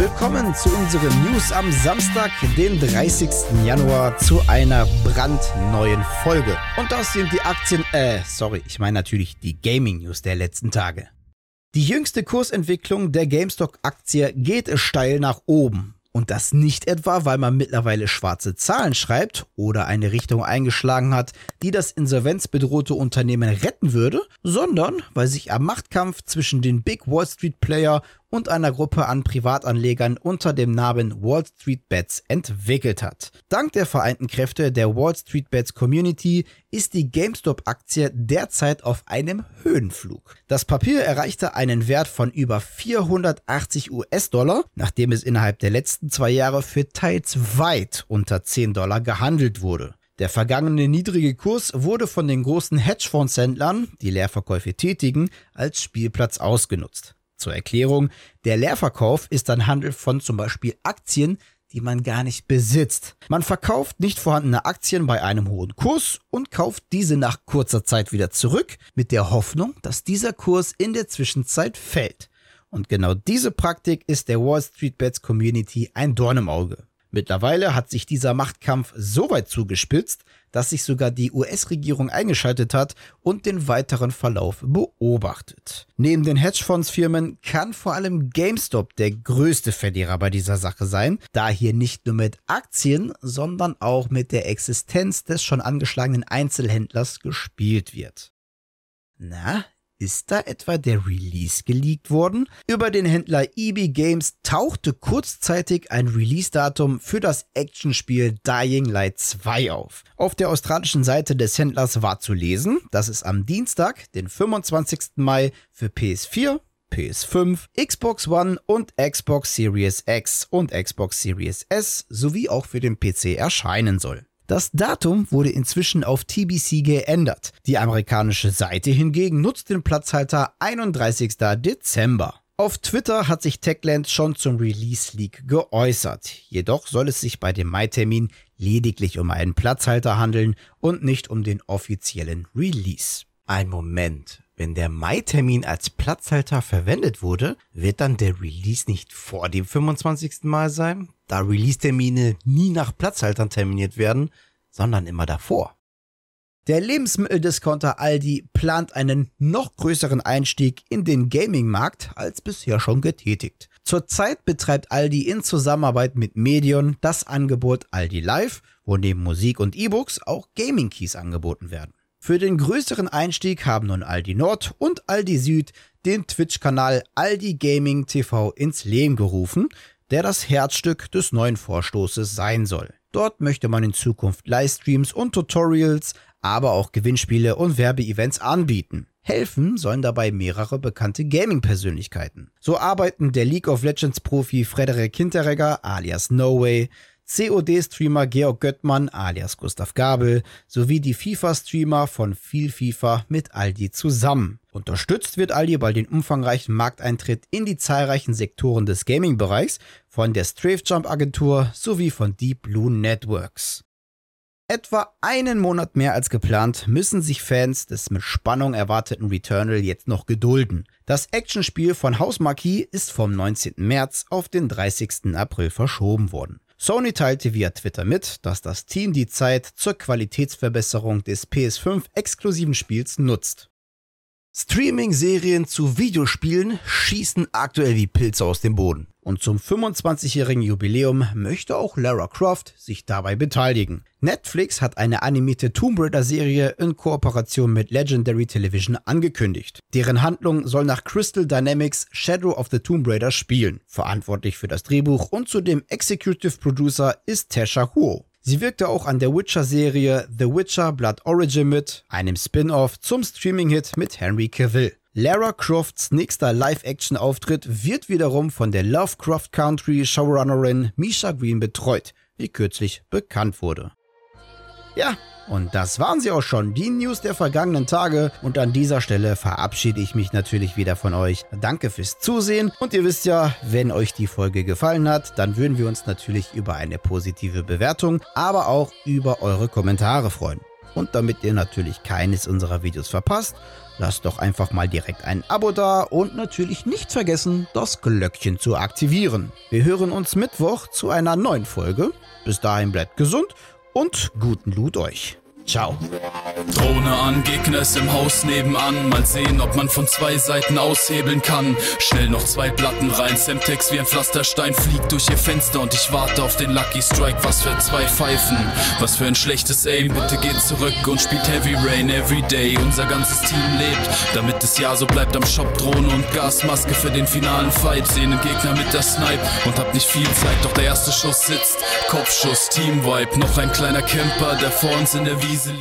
willkommen zu unseren News am Samstag, den 30. Januar, zu einer brandneuen Folge. Und das sind die Aktien, äh, sorry, ich meine natürlich die Gaming News der letzten Tage. Die jüngste Kursentwicklung der GameStop-Aktie geht steil nach oben. Und das nicht etwa, weil man mittlerweile schwarze Zahlen schreibt oder eine Richtung eingeschlagen hat, die das insolvenzbedrohte Unternehmen retten würde, sondern weil sich am Machtkampf zwischen den Big Wall Street Player und einer Gruppe an Privatanlegern unter dem Namen Wall Street Bets entwickelt hat. Dank der vereinten Kräfte der Wall Street Bets Community ist die GameStop-Aktie derzeit auf einem Höhenflug. Das Papier erreichte einen Wert von über 480 US-Dollar, nachdem es innerhalb der letzten zwei Jahre für teils weit unter 10 Dollar gehandelt wurde. Der vergangene niedrige Kurs wurde von den großen Hedgefondshändlern, die Leerverkäufe tätigen, als Spielplatz ausgenutzt. Zur Erklärung, der Leerverkauf ist ein Handel von zum Beispiel Aktien, die man gar nicht besitzt. Man verkauft nicht vorhandene Aktien bei einem hohen Kurs und kauft diese nach kurzer Zeit wieder zurück, mit der Hoffnung, dass dieser Kurs in der Zwischenzeit fällt. Und genau diese Praktik ist der Wall Street Bets Community ein Dorn im Auge. Mittlerweile hat sich dieser Machtkampf so weit zugespitzt, dass sich sogar die US-Regierung eingeschaltet hat und den weiteren Verlauf beobachtet. Neben den Hedgefondsfirmen kann vor allem GameStop der größte Verlierer bei dieser Sache sein, da hier nicht nur mit Aktien, sondern auch mit der Existenz des schon angeschlagenen Einzelhändlers gespielt wird. Na, ist da etwa der Release geleakt worden? Über den Händler EB Games tauchte kurzzeitig ein Release-Datum für das Actionspiel Dying Light 2 auf. Auf der australischen Seite des Händlers war zu lesen, dass es am Dienstag, den 25. Mai, für PS4, PS5, Xbox One und Xbox Series X und Xbox Series S sowie auch für den PC erscheinen soll. Das Datum wurde inzwischen auf TBC geändert. Die amerikanische Seite hingegen nutzt den Platzhalter 31. Dezember. Auf Twitter hat sich Techland schon zum Release Leak geäußert. Jedoch soll es sich bei dem Mai-Termin lediglich um einen Platzhalter handeln und nicht um den offiziellen Release. Ein Moment. Wenn der Mai-Termin als Platzhalter verwendet wurde, wird dann der Release nicht vor dem 25. Mai sein? Da Release-Termine nie nach Platzhaltern terminiert werden, sondern immer davor. Der Lebensmitteldiscounter Aldi plant einen noch größeren Einstieg in den Gaming-Markt als bisher schon getätigt. Zurzeit betreibt Aldi in Zusammenarbeit mit Medion das Angebot Aldi Live, wo neben Musik und E-Books auch Gaming-Keys angeboten werden. Für den größeren Einstieg haben nun Aldi Nord und Aldi Süd den Twitch-Kanal Aldi Gaming TV ins Leben gerufen, der das Herzstück des neuen Vorstoßes sein soll. Dort möchte man in Zukunft Livestreams und Tutorials, aber auch Gewinnspiele und Werbeevents anbieten. Helfen sollen dabei mehrere bekannte Gaming-Persönlichkeiten. So arbeiten der League of Legends Profi Frederik Hinteregger alias No Way, COD-Streamer Georg Göttmann alias Gustav Gabel sowie die FIFA-Streamer von viel FIFA mit Aldi zusammen. Unterstützt wird Aldi bei den umfangreichen Markteintritt in die zahlreichen Sektoren des Gaming-Bereichs von der Strafe Jump Agentur sowie von Deep Blue Networks. Etwa einen Monat mehr als geplant müssen sich Fans des mit Spannung erwarteten Returnal jetzt noch gedulden. Das Actionspiel von Hausmarquis ist vom 19. März auf den 30. April verschoben worden. Sony teilte via Twitter mit, dass das Team die Zeit zur Qualitätsverbesserung des PS5-exklusiven Spiels nutzt. Streaming-Serien zu Videospielen schießen aktuell wie Pilze aus dem Boden. Und zum 25-jährigen Jubiläum möchte auch Lara Croft sich dabei beteiligen. Netflix hat eine animierte Tomb Raider-Serie in Kooperation mit Legendary Television angekündigt. Deren Handlung soll nach Crystal Dynamics Shadow of the Tomb Raider spielen. Verantwortlich für das Drehbuch und zudem Executive Producer ist Tasha Huo. Sie wirkte auch an der Witcher-Serie The Witcher Blood Origin mit, einem Spin-off zum Streaming-Hit mit Henry Cavill. Lara Crofts nächster Live-Action-Auftritt wird wiederum von der Lovecraft Country Showrunnerin Misha Green betreut, wie kürzlich bekannt wurde. Ja, und das waren sie auch schon, die News der vergangenen Tage. Und an dieser Stelle verabschiede ich mich natürlich wieder von euch. Danke fürs Zusehen. Und ihr wisst ja, wenn euch die Folge gefallen hat, dann würden wir uns natürlich über eine positive Bewertung, aber auch über eure Kommentare freuen. Und damit ihr natürlich keines unserer Videos verpasst, lasst doch einfach mal direkt ein Abo da und natürlich nicht vergessen, das Glöckchen zu aktivieren. Wir hören uns Mittwoch zu einer neuen Folge. Bis dahin bleibt gesund und guten Loot euch. Ciao. Drohne an, Gegner ist im Haus nebenan. Mal sehen, ob man von zwei Seiten aushebeln kann. Schnell noch zwei Platten rein. Semtex wie ein Pflasterstein fliegt durch ihr Fenster und ich warte auf den Lucky Strike. Was für zwei Pfeifen, was für ein schlechtes Aim. Bitte geht zurück und spielt Heavy Rain everyday. Unser ganzes Team lebt, damit es ja so bleibt am Shop. Drohne und Gasmaske für den finalen Fight. Sehen den Gegner mit der Snipe und hab nicht viel Zeit. Doch der erste Schuss sitzt. Kopfschuss, Team Vibe. Noch ein kleiner Camper, der vor uns in der Wiese easily.